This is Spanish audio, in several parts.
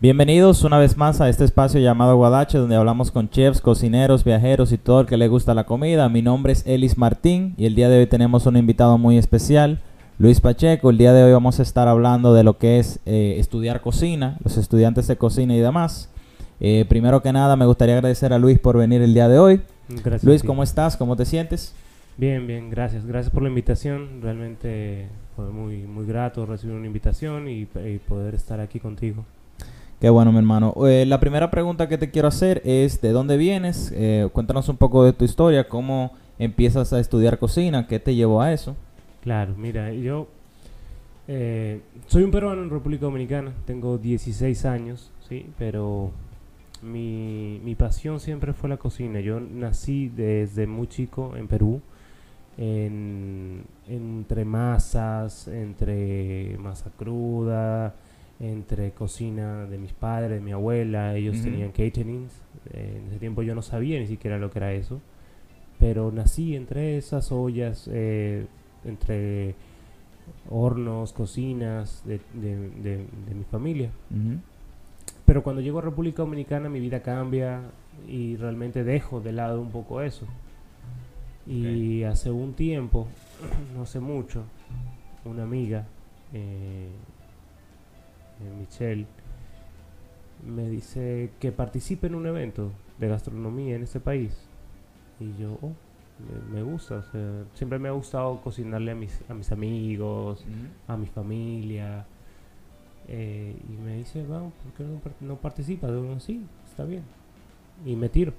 Bienvenidos una vez más a este espacio llamado Guadache, donde hablamos con chefs, cocineros, viajeros y todo el que le gusta la comida. Mi nombre es Elis Martín y el día de hoy tenemos un invitado muy especial, Luis Pacheco. El día de hoy vamos a estar hablando de lo que es eh, estudiar cocina, los estudiantes de cocina y demás. Eh, primero que nada, me gustaría agradecer a Luis por venir el día de hoy. Gracias. Luis. ¿cómo estás? ¿Cómo te sientes? Bien, bien, gracias. Gracias por la invitación. Realmente fue muy, muy grato recibir una invitación y, y poder estar aquí contigo. Qué bueno, mi hermano. Eh, la primera pregunta que te quiero hacer es, ¿de dónde vienes? Eh, cuéntanos un poco de tu historia, cómo empiezas a estudiar cocina, qué te llevó a eso. Claro, mira, yo eh, soy un peruano en República Dominicana, tengo 16 años, sí, pero mi, mi pasión siempre fue la cocina. Yo nací desde muy chico en Perú, en- entre masas, entre masa cruda, entre cocina de mis padres, de mi abuela, ellos tenían caterings. eh, en ese tiempo yo no sabía ni siquiera lo que era eso, pero nací entre esas ollas, eh, entre hornos, cocinas de, de- de- de mi familia. Pero cuando llego a República Dominicana mi vida cambia y realmente dejo de lado un poco eso. Y hace un tiempo, no hace mucho, una amiga, eh, Michelle, me dice que participe en un evento de gastronomía en este país. Y yo, oh, me, me gusta, o sea, siempre me ha gustado cocinarle a mis, a mis amigos, a mi familia. eh, y me dice, vamos, ¿por qué no, par- no participas? Digo, sí, está bien. Y me tiro.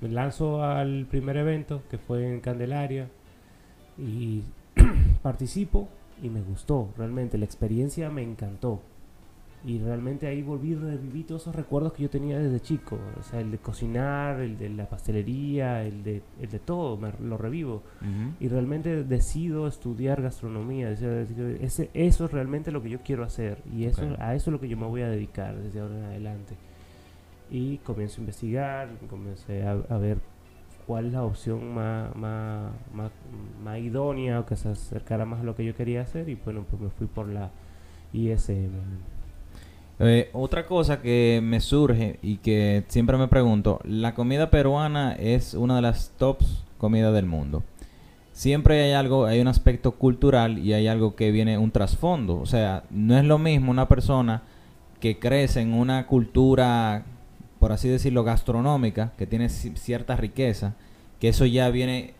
Me lanzo al primer evento que fue en Candelaria y participo y me gustó, realmente la experiencia me encantó. Y realmente ahí volví, reviví todos esos recuerdos que yo tenía desde chico. O sea, el de cocinar, el de la pastelería, el de, el de todo, me, lo revivo y realmente decido estudiar gastronomía. o sea, ese, eso es realmente lo que yo quiero hacer y eso, a eso es lo que yo me voy a dedicar desde ahora en adelante. Y comienzo a investigar, comencé a, a ver cuál es la opción más, más, más, más idónea o que se acercara más a lo que yo quería hacer y bueno, pues me fui por la ISM. Eh, otra cosa que me surge y que siempre me pregunto, la comida peruana es una de las tops comidas del mundo. Siempre hay algo, hay un aspecto cultural y hay algo que viene un trasfondo. O sea, no es lo mismo una persona que crece en una cultura, por así decirlo, gastronómica, que tiene ci- cierta riqueza, que eso ya viene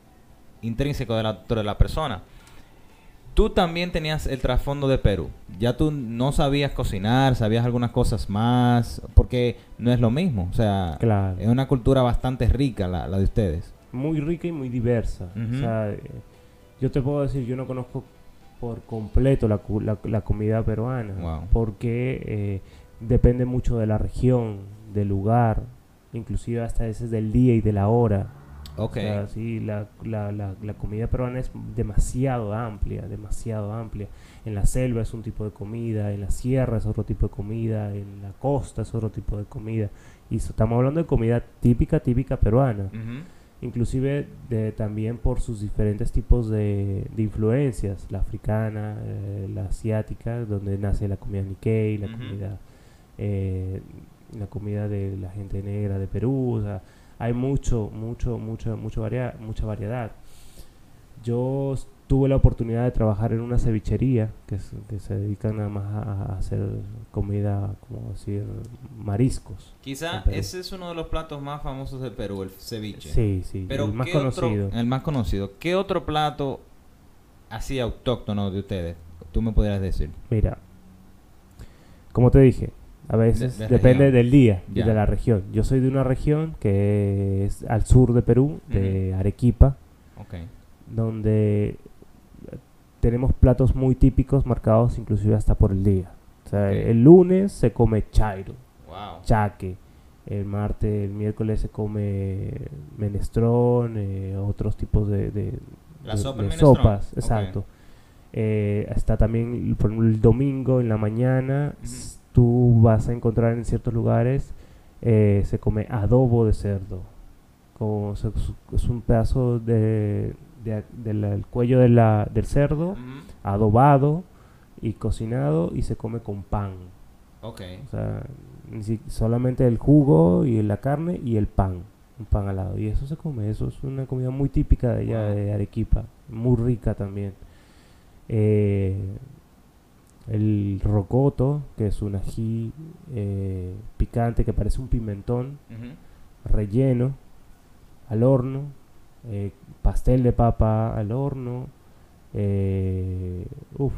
intrínseco de la, de la persona. Tú también tenías el trasfondo de Perú. Ya tú no sabías cocinar, sabías algunas cosas más, porque no es lo mismo. O sea, Claro. es una cultura bastante rica la, la de ustedes. muy rica y muy diversa. O sea, eh, yo te puedo decir, yo no conozco por completo la, la- la comida peruana, Wow. porque eh, depende mucho de la región, del lugar, inclusive hasta veces del día y de la hora. Ok. O sea, sí, la, la, la, la comida peruana es demasiado amplia, demasiado amplia. En la selva es un tipo de comida, en la sierra es otro tipo de comida, en la costa es otro tipo de comida. Y so- estamos hablando de comida típica, típica peruana Ujú. inclusive de, también por sus diferentes tipos de, de influencias, la africana, eh, la asiática, donde nace la comida Nikkei, la comida eh, la comida de la gente negra de Perú, o sea, hay mucho, mucho, mucho, mucho varia- mucha variedad. Yo tuve la oportunidad de trabajar en una cevichería que, es- que se dedica nada más a, a hacer comida, como decir, mariscos. Quizá ese es uno de los platos más famosos de Perú, el ceviche. Sí, sí, Pero el más ¿qué otro- conocido. el más conocido. ¿Qué otro plato así autóctono de ustedes tú me pudieras decir? Mira, como te dije, a veces de depende región. del día y de la región. Yo soy de una región que es al sur de Perú, de Arequipa, donde tenemos platos muy típicos marcados inclusive hasta por el día. O sea, el lunes se come chairo, Wow. chaque. El martes, el miércoles se come menestrón, eh, otros tipos de, de- La sopa, sopas, exacto. Eh, está también, por el domingo en la mañana, tú vas a encontrar en ciertos lugares, eh, se come adobo de cerdo. Como es- es un pedazo de, de- del el cuello de la, del cerdo, adobado y cocinado y se come con pan. Ok. O sea, solamente el jugo y la carne y el pan. Un pan al lado. Y eso se come. Eso es una comida muy típica de allá Wow. de Arequipa. Muy rica también. Eh, el rocoto, que es un ají eh, picante que parece un pimentón relleno al horno, eh, pastel de papa al horno, eh, uf.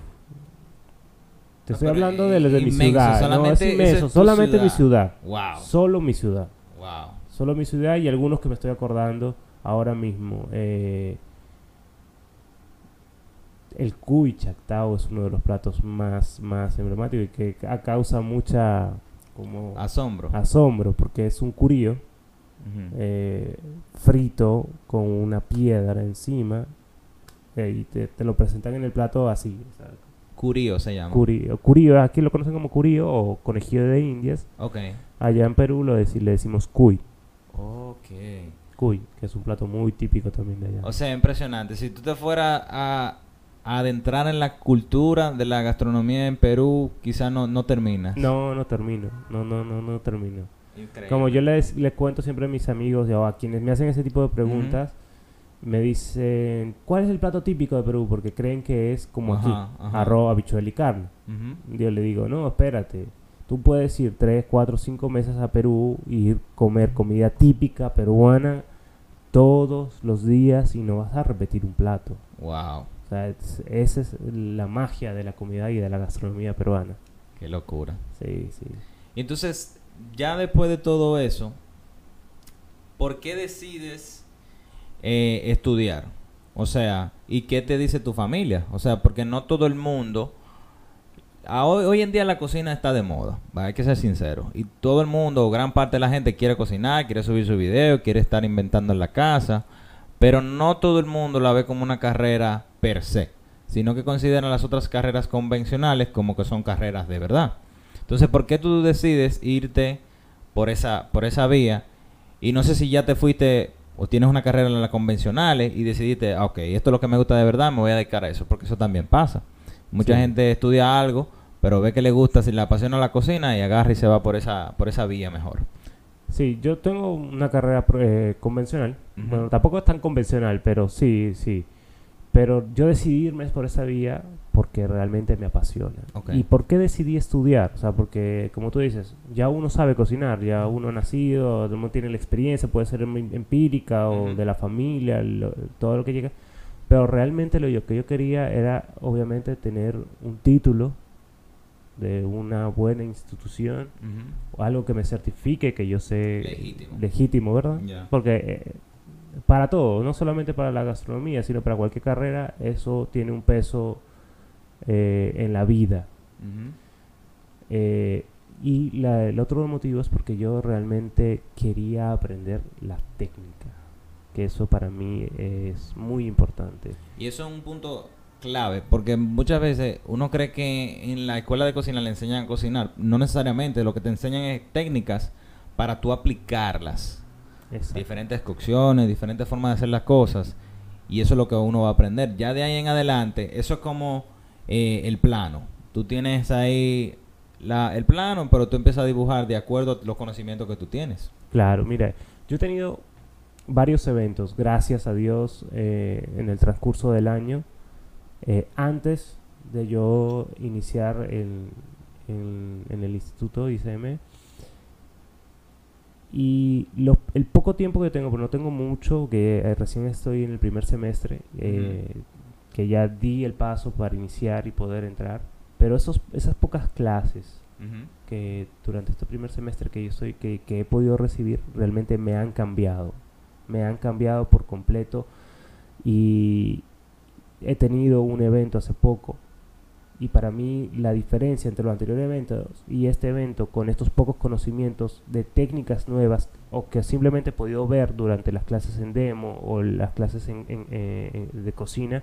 Te No, estoy hablando de, de mi ciudad, no, es solamente inmenso, es solamente mi ciudad. ciudad, Wow. solo mi ciudad, Wow. solo mi ciudad y algunos que me estoy acordando ahora mismo. eh, el cuy chactao es uno de los platos más, más emblemáticos y que ca- causa mucha como Asombro. asombro porque es un curío eh, frito con una piedra encima eh, y te, te lo presentan en el plato así. o sea, Curío se llama. curío, curío, aquí lo conocen como curío o conejillo de indias. ok. Allá en Perú lo le decimos cuy, Ok. cuy, que es un plato muy típico también de allá. O sea, impresionante. Si tú te fueras a adentrar en la cultura de la gastronomía en Perú, quizás no, no terminas. no, no termino, no, no, no, no termino. Increíble. Como yo les, les cuento siempre a mis amigos o a quienes me hacen ese tipo de preguntas, me dicen, ¿cuál es el plato típico de Perú? Porque creen que es como aquí, Ajá, arroz, habichuela y carne. Yo le digo, no, espérate. Tú puedes ir 3, 4, 5 meses a Perú y ir comer comida típica peruana todos los días y no vas a repetir un plato. Wow. Sea, es- esa es la magia de la comida y de la gastronomía peruana. Qué locura. Sí, sí. Y entonces, ya después de todo eso, ¿por qué decides eh, estudiar? O sea, ¿y qué te dice tu familia? O sea, porque no todo el mundo... hoy, hoy en día la cocina está de moda, ¿va? hay que ser sincero. Y todo el mundo, o gran parte de la gente quiere cocinar, quiere subir su video, quiere estar inventando en la casa. Pero no todo el mundo la ve como una carrera per se, sino que consideran las otras carreras convencionales como que son carreras de verdad. Entonces, ¿por qué tú decides irte por esa, por esa vía? Y no sé si ya te fuiste o tienes una carrera en las convencionales y decidiste, ah, ok, esto es lo que me gusta de verdad, me voy a dedicar a eso, porque eso también pasa. Mucha Sí. gente estudia algo, pero ve que le gusta, si le apasiona la cocina y agarra y se va por esa, por esa vía mejor. Sí, yo tengo una carrera eh, convencional. Bueno, tampoco es tan convencional, pero sí, sí. Pero yo decidí irme por esa vía porque realmente me apasiona. ¿Y por qué decidí estudiar? O sea, porque, como tú dices, ya uno sabe cocinar, ya uno ha nacido, uno tiene la experiencia, puede ser em- empírica o de la familia, lo- todo lo que llega. Pero realmente lo que yo quería era, obviamente, tener un título de una buena institución algo que me certifique que yo sé Legítimo. legítimo, ¿verdad? Porque eh, para todo, no solamente para la gastronomía, sino para cualquier carrera, eso tiene un peso eh, en la vida. Eh, y la- el otro motivo es porque yo realmente quería aprender la técnica, que eso para mí es muy importante. Y eso es un punto clave, porque muchas veces uno cree que en la escuela de cocina le enseñan a cocinar. No necesariamente, lo que te enseñan es técnicas para tú aplicarlas. Exacto. Diferentes cocciones, diferentes formas de hacer las cosas. Y eso es lo que uno va a aprender. Ya de ahí en adelante, eso es como eh, el plano. Tú tienes ahí la, el plano, pero tú empiezas a dibujar de acuerdo a los conocimientos que tú tienes. Claro, mira, yo he tenido varios eventos, gracias a Dios, eh, en el transcurso del año, eh, antes de yo iniciar en, en- en el instituto ICM. Y el poco tiempo que tengo, pero no tengo mucho, que eh, recién estoy en el primer semestre, eh, que ya di el paso para iniciar y poder entrar, pero esos, esas pocas clases que durante este primer semestre que yo estoy, que, que he podido recibir, realmente me han cambiado. Me han cambiado por completo. Y he tenido un evento hace poco. Y para mí la diferencia entre los anteriores eventos y este evento, con estos pocos conocimientos de técnicas nuevas, o que simplemente he podido ver durante las clases en demo o las clases en- eh, de cocina,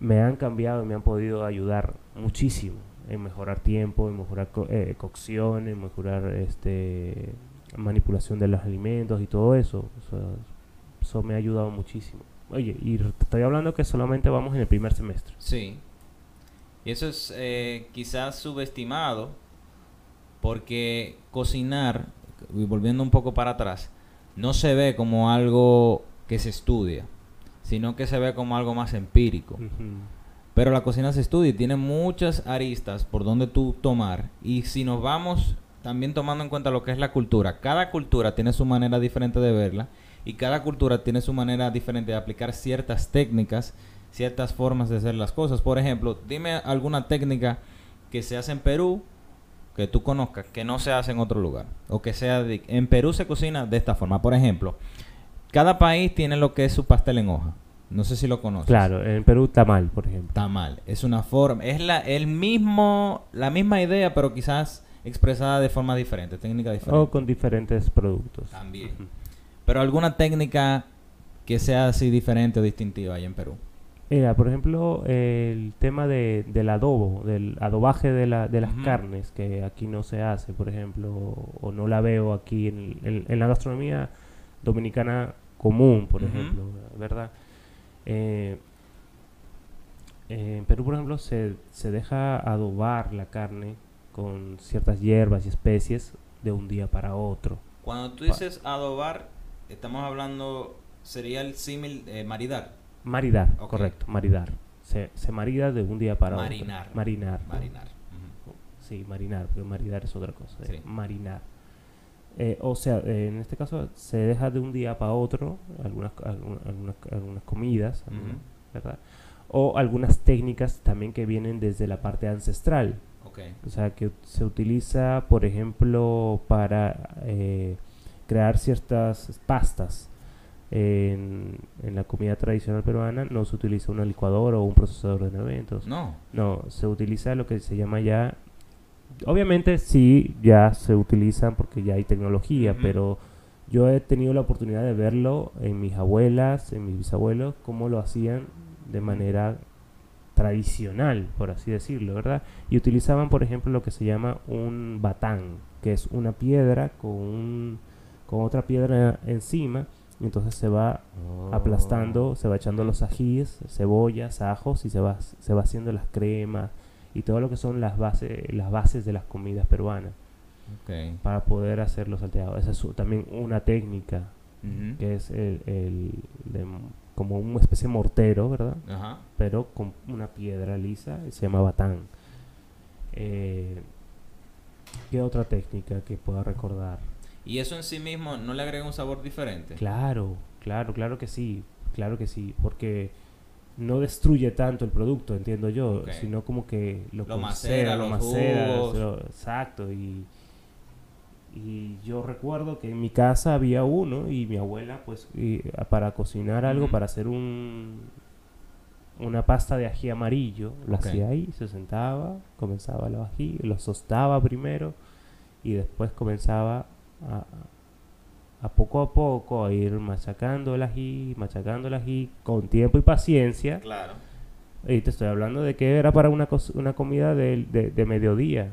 me han cambiado y me han podido ayudar muchísimo en mejorar tiempo, en mejorar co- eh, cocción, en mejorar este manipulación de los alimentos y todo eso. Eso me ha ayudado muchísimo. Oye, y te estoy hablando que solamente vamos en el primer semestre. Sí. Y eso es eh, quizás subestimado Porque cocinar, y volviendo un poco para atrás, no se ve como algo que se estudia, sino que se ve como algo más empírico. Pero la cocina se estudia y tiene muchas aristas por donde tú tomar. Y si nos vamos también tomando en cuenta lo que es la cultura, cada cultura tiene su manera diferente de verla y cada cultura tiene su manera diferente de aplicar ciertas técnicas, ciertas formas de hacer las cosas. Por ejemplo, dime alguna técnica que se hace en Perú que tú conozcas que no se hace en otro lugar o que sea de- en Perú se cocina de esta forma. Por ejemplo, cada país tiene lo que es su pastel en hoja. No sé si lo conoces. Claro, en Perú tamal, por ejemplo. Tamal. Es una forma, es la, el mismo, la misma idea, pero quizás expresada de forma diferente, técnica diferente. O con diferentes productos. También. Pero alguna técnica que sea así diferente o distintiva ahí en Perú. Mira, por ejemplo, el tema de, del adobo, del adobaje de, la, de las carnes, que aquí no se hace, por ejemplo, o no la veo aquí en, en- en la gastronomía dominicana común, por ejemplo, ¿verdad? Eh, en Perú, por ejemplo, se, se deja adobar la carne con ciertas hierbas y especies de un día para otro. Cuando tú dices adobar, estamos hablando, sería el símil eh, maridar. Maridar, correcto, maridar. Se, se marida de un día para Marinar. otro. Marinar. Marinar. Ujú. Sí, marinar, porque maridar es otra cosa. eh, Sí. Marinar. Eh, o sea, eh, en este caso se deja de un día para otro algunas, algunas, algunas, algunas comidas, ¿verdad? O algunas técnicas también que vienen desde la parte ancestral. Ok. O sea, que se utiliza, por ejemplo, para eh, crear ciertas pastas. En, en la comida tradicional peruana no se utiliza una licuadora o un procesador de eventos. No. No, se utiliza lo que se llama ya... Obviamente sí, ya se utilizan porque ya hay tecnología, pero yo he tenido la oportunidad de verlo en mis abuelas, en mis bisabuelos, cómo lo hacían de manera tradicional, por así decirlo, ¿verdad? Y utilizaban, por ejemplo, lo que se llama un batán, que es una piedra con, un- con otra piedra encima, y entonces se va aplastando, se va echando los ajíes, cebollas, ajos y se va, se va haciendo las cremas y todo lo que son las bases, las bases de las comidas peruanas para poder hacer los salteados. Esa es su- también una técnica que es el, el de- como una especie de mortero, ¿verdad? Pero con una piedra lisa y se llama batán. Eh, ¿Qué otra técnica que pueda recordar? Y eso en sí mismo no le agrega un sabor diferente. Claro, claro, claro que sí, claro que sí, porque no destruye tanto el producto, entiendo yo, sino como que lo, Lo macera, lo los macera, lo- exacto, y, y yo recuerdo que en mi casa había uno y mi abuela, pues, y, a- para cocinar algo, para hacer un una pasta de ají amarillo, lo hacía ahí, se sentaba, comenzaba el ají, lo sostaba primero y después comenzaba a, a poco a poco a ir ají, machacando el ají con tiempo y paciencia. Claro. Y te estoy hablando de que era para una, cos- una comida de, de- de mediodía.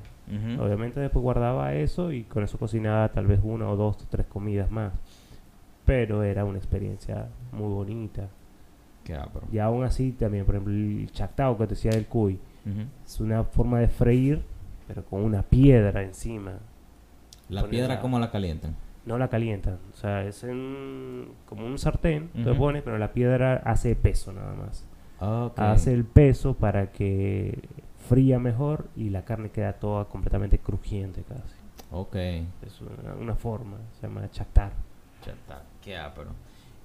Obviamente después guardaba eso y con eso cocinaba tal vez una o dos o tres comidas más. Pero era una experiencia muy bonita. Qué. Y aún así también, por ejemplo, el chactao que te decía del cuy, es una forma de freír, pero con una piedra encima. La piedra, la- ¿cómo la calientan? No la calientan, o sea, es en, como un sartén, te Ujú. pones, pero la piedra hace peso nada más. Ok. Hace el peso para que fría mejor y la carne queda toda completamente crujiente casi. Ok. Es una, una forma, se llama. Ya está. Qué ápero.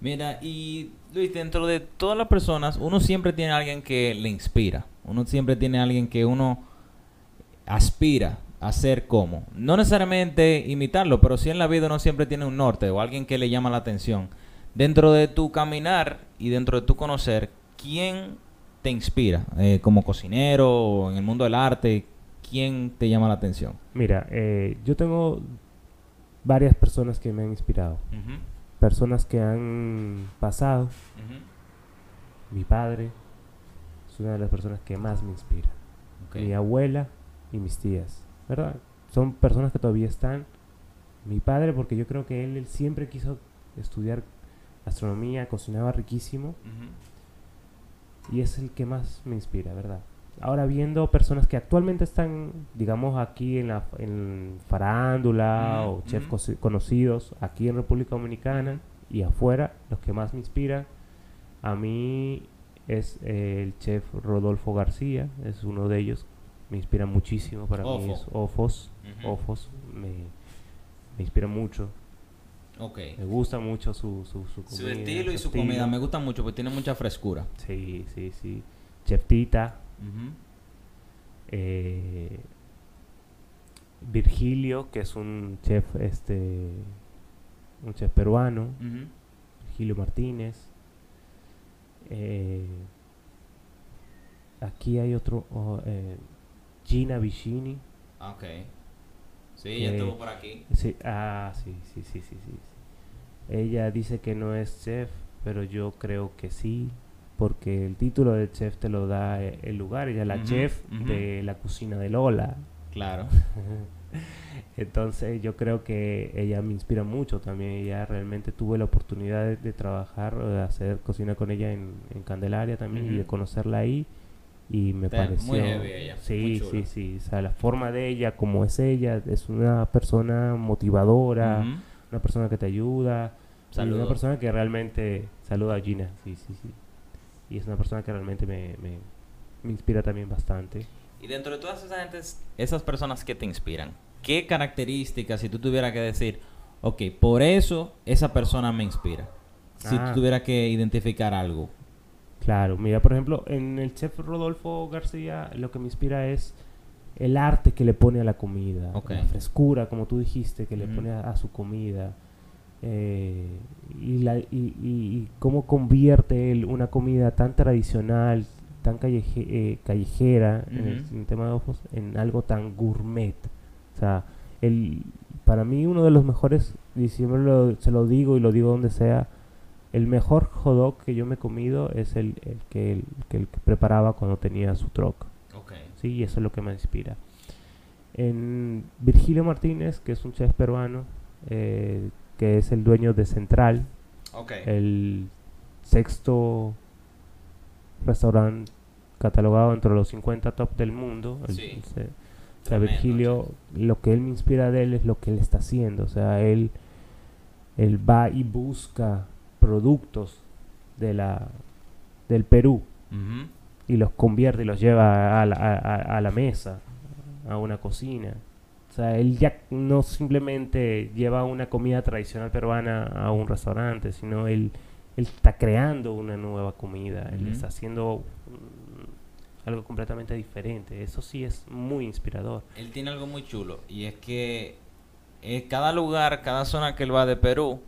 Mira, y Luis, dentro de todas las personas, uno siempre tiene a alguien que le inspira. Uno siempre tiene a alguien que uno aspira a ser como. No necesariamente imitarlo, pero sí en la vida uno siempre tiene un norte o alguien que le llama la atención. Dentro de tu caminar y dentro de tu conocer, ¿quién te inspira? Eh, como cocinero o en el mundo del arte, ¿quién te llama la atención? Mira, eh, yo tengo varias personas que me han inspirado. Personas que han pasado. Mi padre es una de las personas que más me inspira. Mi abuela y mis tías. ¿Verdad? Son personas que todavía están. Mi padre, porque yo creo que él, él siempre quiso estudiar astronomía, cocinaba riquísimo. Y es el que más me inspira, ¿verdad? ahora viendo personas que actualmente están, digamos, aquí en la en farándula o chefs conocidos aquí en República Dominicana y afuera, los que más me inspiran a mí es eh, el chef Rodolfo García, es uno de ellos, me inspira muchísimo para mí es Ofos. Ofos me, me inspira mucho, Ok. me gusta mucho su, su, su Su comida, estilo y su estilo. comida me gusta mucho porque tiene mucha frescura. Sí, sí, sí. Chef Tita, Ujú. eh, Virgilio, que es un chef, este, un chef peruano. Virgilio Martínez. eh, aquí hay otro, oh, eh, Gina Vicini. Ok. Sí, ella Eh, estuvo por aquí. Sí, ah, sí, sí, sí, sí, sí. Ella dice que no es chef, pero yo creo que sí, porque el título de chef te lo da eh, el lugar. Ella es la chef de la cocina de Lola. Claro. Entonces yo creo que ella me inspira mucho también. Ella realmente tuve la oportunidad de, de trabajar, de hacer cocina con ella en, en Candelaria también y de conocerla ahí. Y me Está pareció... muy heavy ella, sí, sí, sí. O sea, la forma de ella, como es ella, es una persona motivadora, una persona que te ayuda. y Saludos. una persona que realmente... Saluda a Gina, sí, sí, sí. Y es una persona que realmente me, me, me inspira también bastante. Y dentro de todas esas gentes, esas personas que te inspiran, ¿qué características, si tú tuvieras que decir, ok, por eso esa persona me inspira? Si Ah. tú tuvieras que identificar algo. Claro, mira, por ejemplo, en el chef Rodolfo García lo que me inspira es el arte que le pone a la comida, la frescura, como tú dijiste, que le pone a, a su comida, eh, y, la, y, y- y cómo convierte él una comida tan tradicional, tan calleje- eh, callejera, en, el, Ujú. en el tema de ojos, en algo tan gourmet. O sea, el, para mí uno de los mejores, y siempre lo- se lo digo y lo digo donde sea, el mejor hot dog que yo me he comido es el, el que, el, que el que preparaba cuando tenía su truck. Ok. ¿sí? Y eso es lo que me inspira. En Virgilio Martínez, que es un chef peruano, eh, que es el dueño de Central, el sexto restaurante catalogado entre los 50 top del mundo. Sí. el o sea, Virgilio, lo que él me inspira de él es lo que él está haciendo. O sea, él, él va y busca productos de la, del Perú y los convierte y los lleva a la, a- la mesa, a una cocina. O sea, él ya no simplemente lleva una comida tradicional peruana a un restaurante, sino él, él está creando una nueva comida, él está haciendo mm, algo completamente diferente. Eso sí es muy inspirador. Él tiene algo muy chulo y es que eh, cada lugar, cada zona que él va de Perú,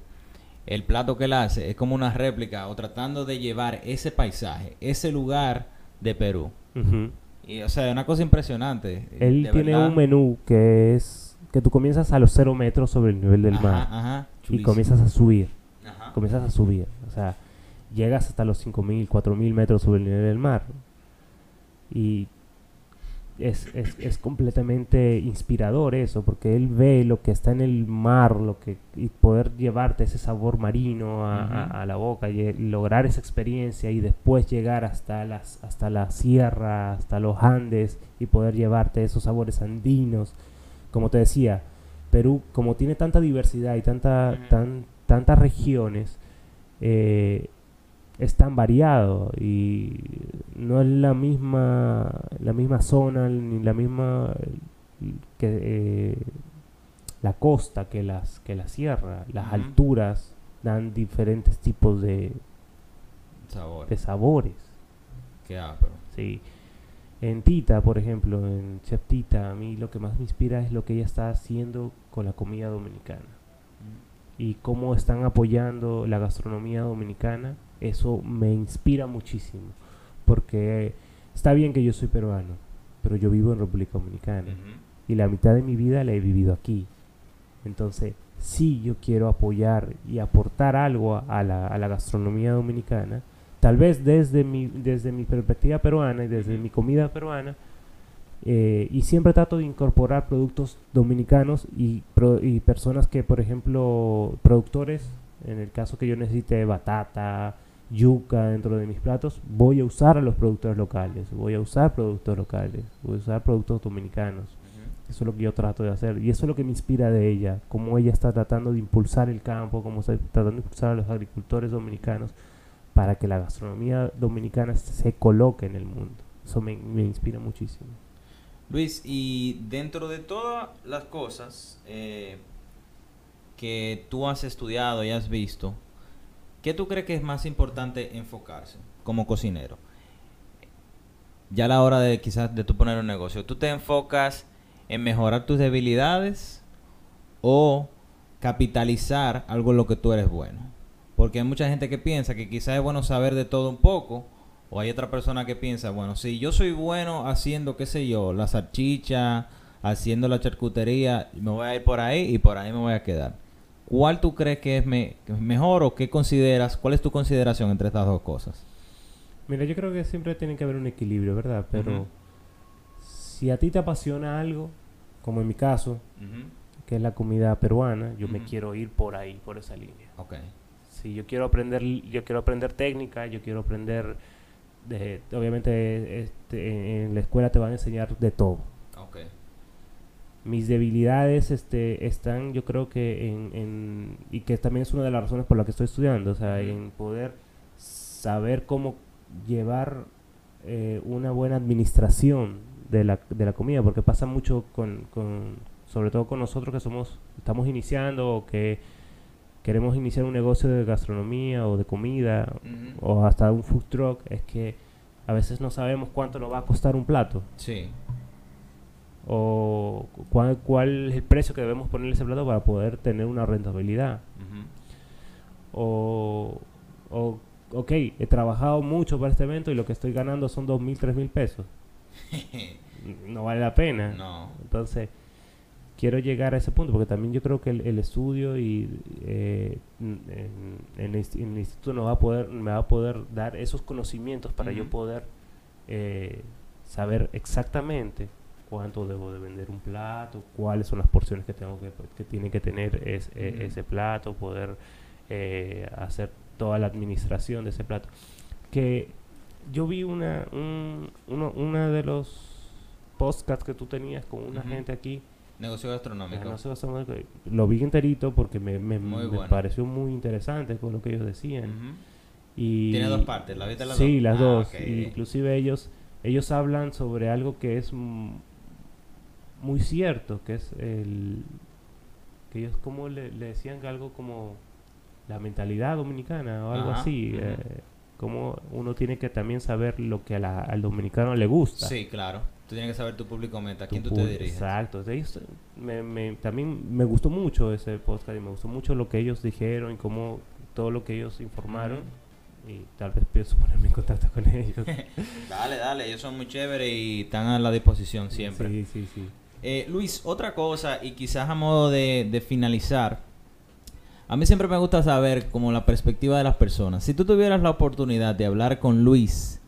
el plato que él hace es como una réplica o tratando de llevar ese paisaje, ese lugar de Perú. Y o sea, es una cosa impresionante. Él de tiene verdad. un menú que es que tú comienzas a los cero metros sobre el nivel del Ajá, mar ajá, y comienzas a subir. Ajá. comienzas a subir. O sea, llegas hasta los 5.000, 4.000 metros sobre el nivel del mar. Y es, es, es completamente inspirador eso, porque él ve lo que está en el mar, lo que y poder llevarte ese sabor marino a, a- la boca y, eh, lograr esa experiencia y después llegar hasta las hasta la sierra, hasta los Andes y poder llevarte esos sabores andinos. Como te decía, Perú, como tiene tanta diversidad y tanta, tan, tantas regiones, eh, es tan variado y no es la misma, la misma zona ni la misma eh, que eh, la costa que las que la sierra. Las alturas dan diferentes tipos de, Sabor. de sabores. Qué ápero. Sí. En Tita, por ejemplo, en Chef Tita, a mí lo que más me inspira es lo que ella está haciendo con la comida dominicana y cómo están apoyando la gastronomía dominicana. Eso me inspira muchísimo, porque está bien que yo soy peruano, pero yo vivo en República Dominicana y la mitad de mi vida la he vivido aquí. Entonces, sí, yo quiero apoyar y aportar algo a, a la, a la gastronomía dominicana, tal vez desde mi, desde mi perspectiva peruana y desde mi comida peruana, eh, y siempre trato de incorporar productos dominicanos y, pro- y personas que, por ejemplo, productores, en el caso que yo necesite batata yuca dentro de mis platos, voy a usar a los productores locales, voy a usar productos locales, voy a usar productos dominicanos. Eso es lo que yo trato de hacer y eso es lo que me inspira de ella, cómo ella está tratando de impulsar el campo, cómo está tratando de impulsar a los agricultores dominicanos para que la gastronomía dominicana se coloque en el mundo. Eso me, me inspira muchísimo. Luis, y dentro de todas las cosas eh, que tú has estudiado y has visto, ¿qué tú crees que es más importante enfocarse como cocinero? Ya a la hora de quizás de tú poner un negocio, ¿tú te enfocas en mejorar tus debilidades o capitalizar algo en lo que tú eres bueno? Porque hay mucha gente que piensa que quizás es bueno saber de todo un poco, o hay otra persona que piensa, bueno, si yo soy bueno haciendo, qué sé yo, la salchicha, haciendo la charcutería, me voy a ir por ahí y por ahí me voy a quedar. ¿Cuál tú crees que es, mejor o qué consideras, cuál es tu consideración entre estas dos cosas? Mira, yo creo que siempre tiene que haber un equilibrio, ¿verdad? Pero si a ti te apasiona algo, como en mi caso, que es la comida peruana, yo me quiero ir por ahí, por esa línea. Okay. Si yo quiero aprender, yo quiero aprender técnica, yo quiero aprender obviamente este, en la escuela te van a enseñar de todo. Mis debilidades este, están, yo creo que en, y que también es una de las razones por las que estoy estudiando, o sea, en poder saber cómo llevar eh, una buena administración de la, de la comida, porque pasa mucho con, con, sobre todo con nosotros que somos, estamos iniciando o que queremos iniciar un negocio de gastronomía o de comida o hasta un food truck, es que a veces no sabemos cuánto nos va a costar un plato. Sí. O cuál, cuál es el precio que debemos ponerle ese plato para poder tener una rentabilidad. O, o, ok, he trabajado mucho para este evento y lo que estoy ganando son dos mil, tres mil pesos. no vale la pena. No. Entonces, quiero llegar a ese punto, porque también yo creo que el, estudio y eh, en, el, instituto nos va a poder, me va a poder dar esos conocimientos para yo poder eh, saber exactamente cuánto debo de vender un plato, cuáles son las porciones que tengo que, que tiene que tener e, ese plato, poder eh, hacer toda la administración de ese plato. Que yo vi una, un, uno, una de los podcasts que tú tenías con una gente aquí Negocio gastronómico. Lo vi enterito porque me, me, pareció muy interesante con lo que ellos decían. y Tiene dos partes, ¿la viste las sí, las ah, dos. Inclusive ellos, ellos hablan sobre algo que es muy cierto, que es el... que ellos como le, decían que algo como la mentalidad dominicana o algo así. Eh, como uno tiene que también saber lo que al dominicano le gusta. Sí, claro. Tú tienes que saber tu público meta, a quién tú te diriges. Exacto. me, también me gustó mucho ese podcast y me gustó mucho lo que ellos dijeron y cómo todo lo que ellos informaron. Y tal vez pienso ponerme en contacto con ellos. dale, dale, ellos son muy chéveres y están a la disposición siempre. Sí, sí, sí. Eh, Luis, otra cosa, y quizás a modo de, de finalizar, a mí siempre me gusta saber como la perspectiva de las personas. Si tú tuvieras la oportunidad de hablar con Luis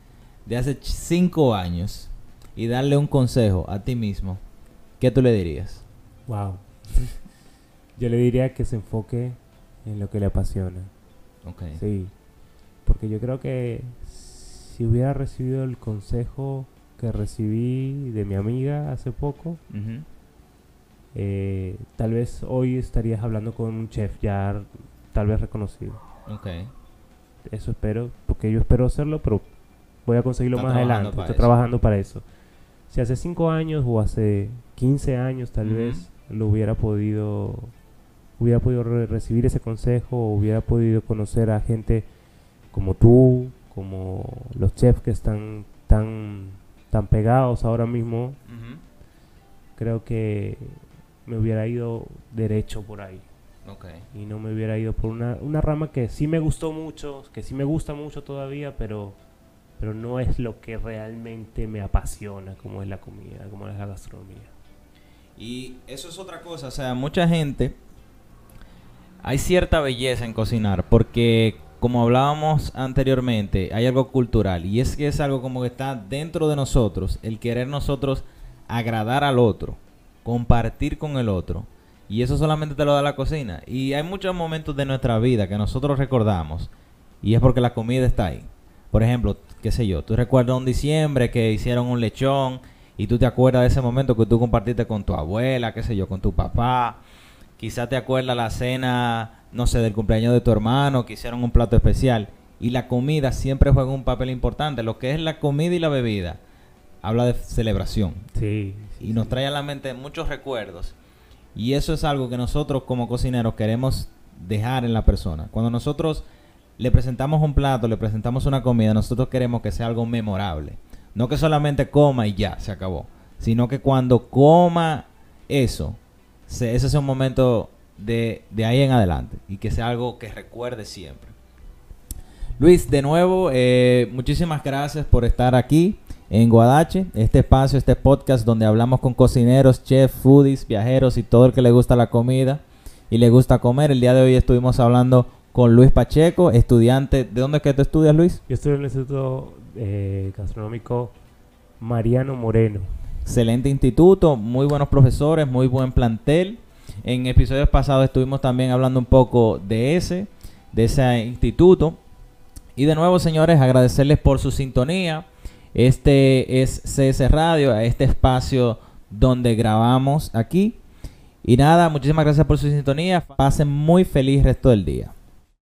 de hace cinco años, y darle un consejo a ti mismo, ¿qué tú le dirías? Wow. Yo le diría que se enfoque en lo que le apasiona. Ok. Sí. Porque yo creo que si hubiera recibido el consejo que recibí de mi amiga hace poco, eh, tal vez hoy estarías hablando con un chef ya tal vez reconocido. Ok. Eso espero, porque yo espero hacerlo, pero voy a conseguirlo más adelante. Estoy trabajando para eso si hace 5 años o hace 15 años tal vez lo hubiera podido hubiera podido recibir ese consejo o hubiera podido conocer a gente como tú, como los chefs que están tan tan pegados ahora mismo, creo que me hubiera ido derecho por ahí. Y no me hubiera ido por una, una rama que sí me gustó mucho, que sí me gusta mucho todavía, pero pero no es lo que realmente me apasiona, como es la comida, como es la gastronomía. Y eso es otra cosa, o sea, mucha gente, hay cierta belleza en cocinar, porque como hablábamos anteriormente, hay algo cultural, y es que es algo como que está dentro de nosotros, el querer nosotros agradar al otro, compartir con el otro. Y eso solamente te lo da la cocina. Y hay muchos momentos de nuestra vida que nosotros recordamos y es porque la comida está ahí. Por ejemplo, qué sé yo, tú recuerdas un diciembre que hicieron un lechón y tú te acuerdas de ese momento que tú compartiste con tu abuela, qué sé yo, con tu papá. Quizás te acuerdas la cena, no sé, del cumpleaños de tu hermano, que hicieron un plato especial. Y la comida siempre juega un papel importante. Lo que es la comida y la bebida habla de celebración. Sí. Y nos trae a la mente muchos recuerdos. Y eso es algo que nosotros como cocineros queremos dejar en la persona. Cuando nosotros le presentamos un plato, le presentamos una comida, nosotros queremos que sea algo memorable. No que solamente coma y ya, se acabó. Sino que cuando coma eso, se, ese sea un momento de, de ahí en adelante. Y que sea algo que recuerde siempre. Luis, de nuevo, eh, muchísimas gracias por estar aquí en Guadache, este espacio, este podcast donde hablamos con cocineros, chefs, foodies, viajeros y todo el que le gusta la comida y le gusta comer. El día de hoy estuvimos hablando con Luis Pacheco, estudiante. ¿De dónde es que tú estudias, Luis? Yo estudio en el Instituto eh, Gastronómico Mariano Moreno. Excelente instituto, muy buenos profesores, muy buen plantel. En episodios pasados estuvimos también hablando un poco de ese, de ese instituto. Y de nuevo, señores, agradecerles por su sintonía. Este es CS Radio, este espacio donde grabamos aquí. Y nada, muchísimas gracias por su sintonía. Pasen muy feliz resto del día.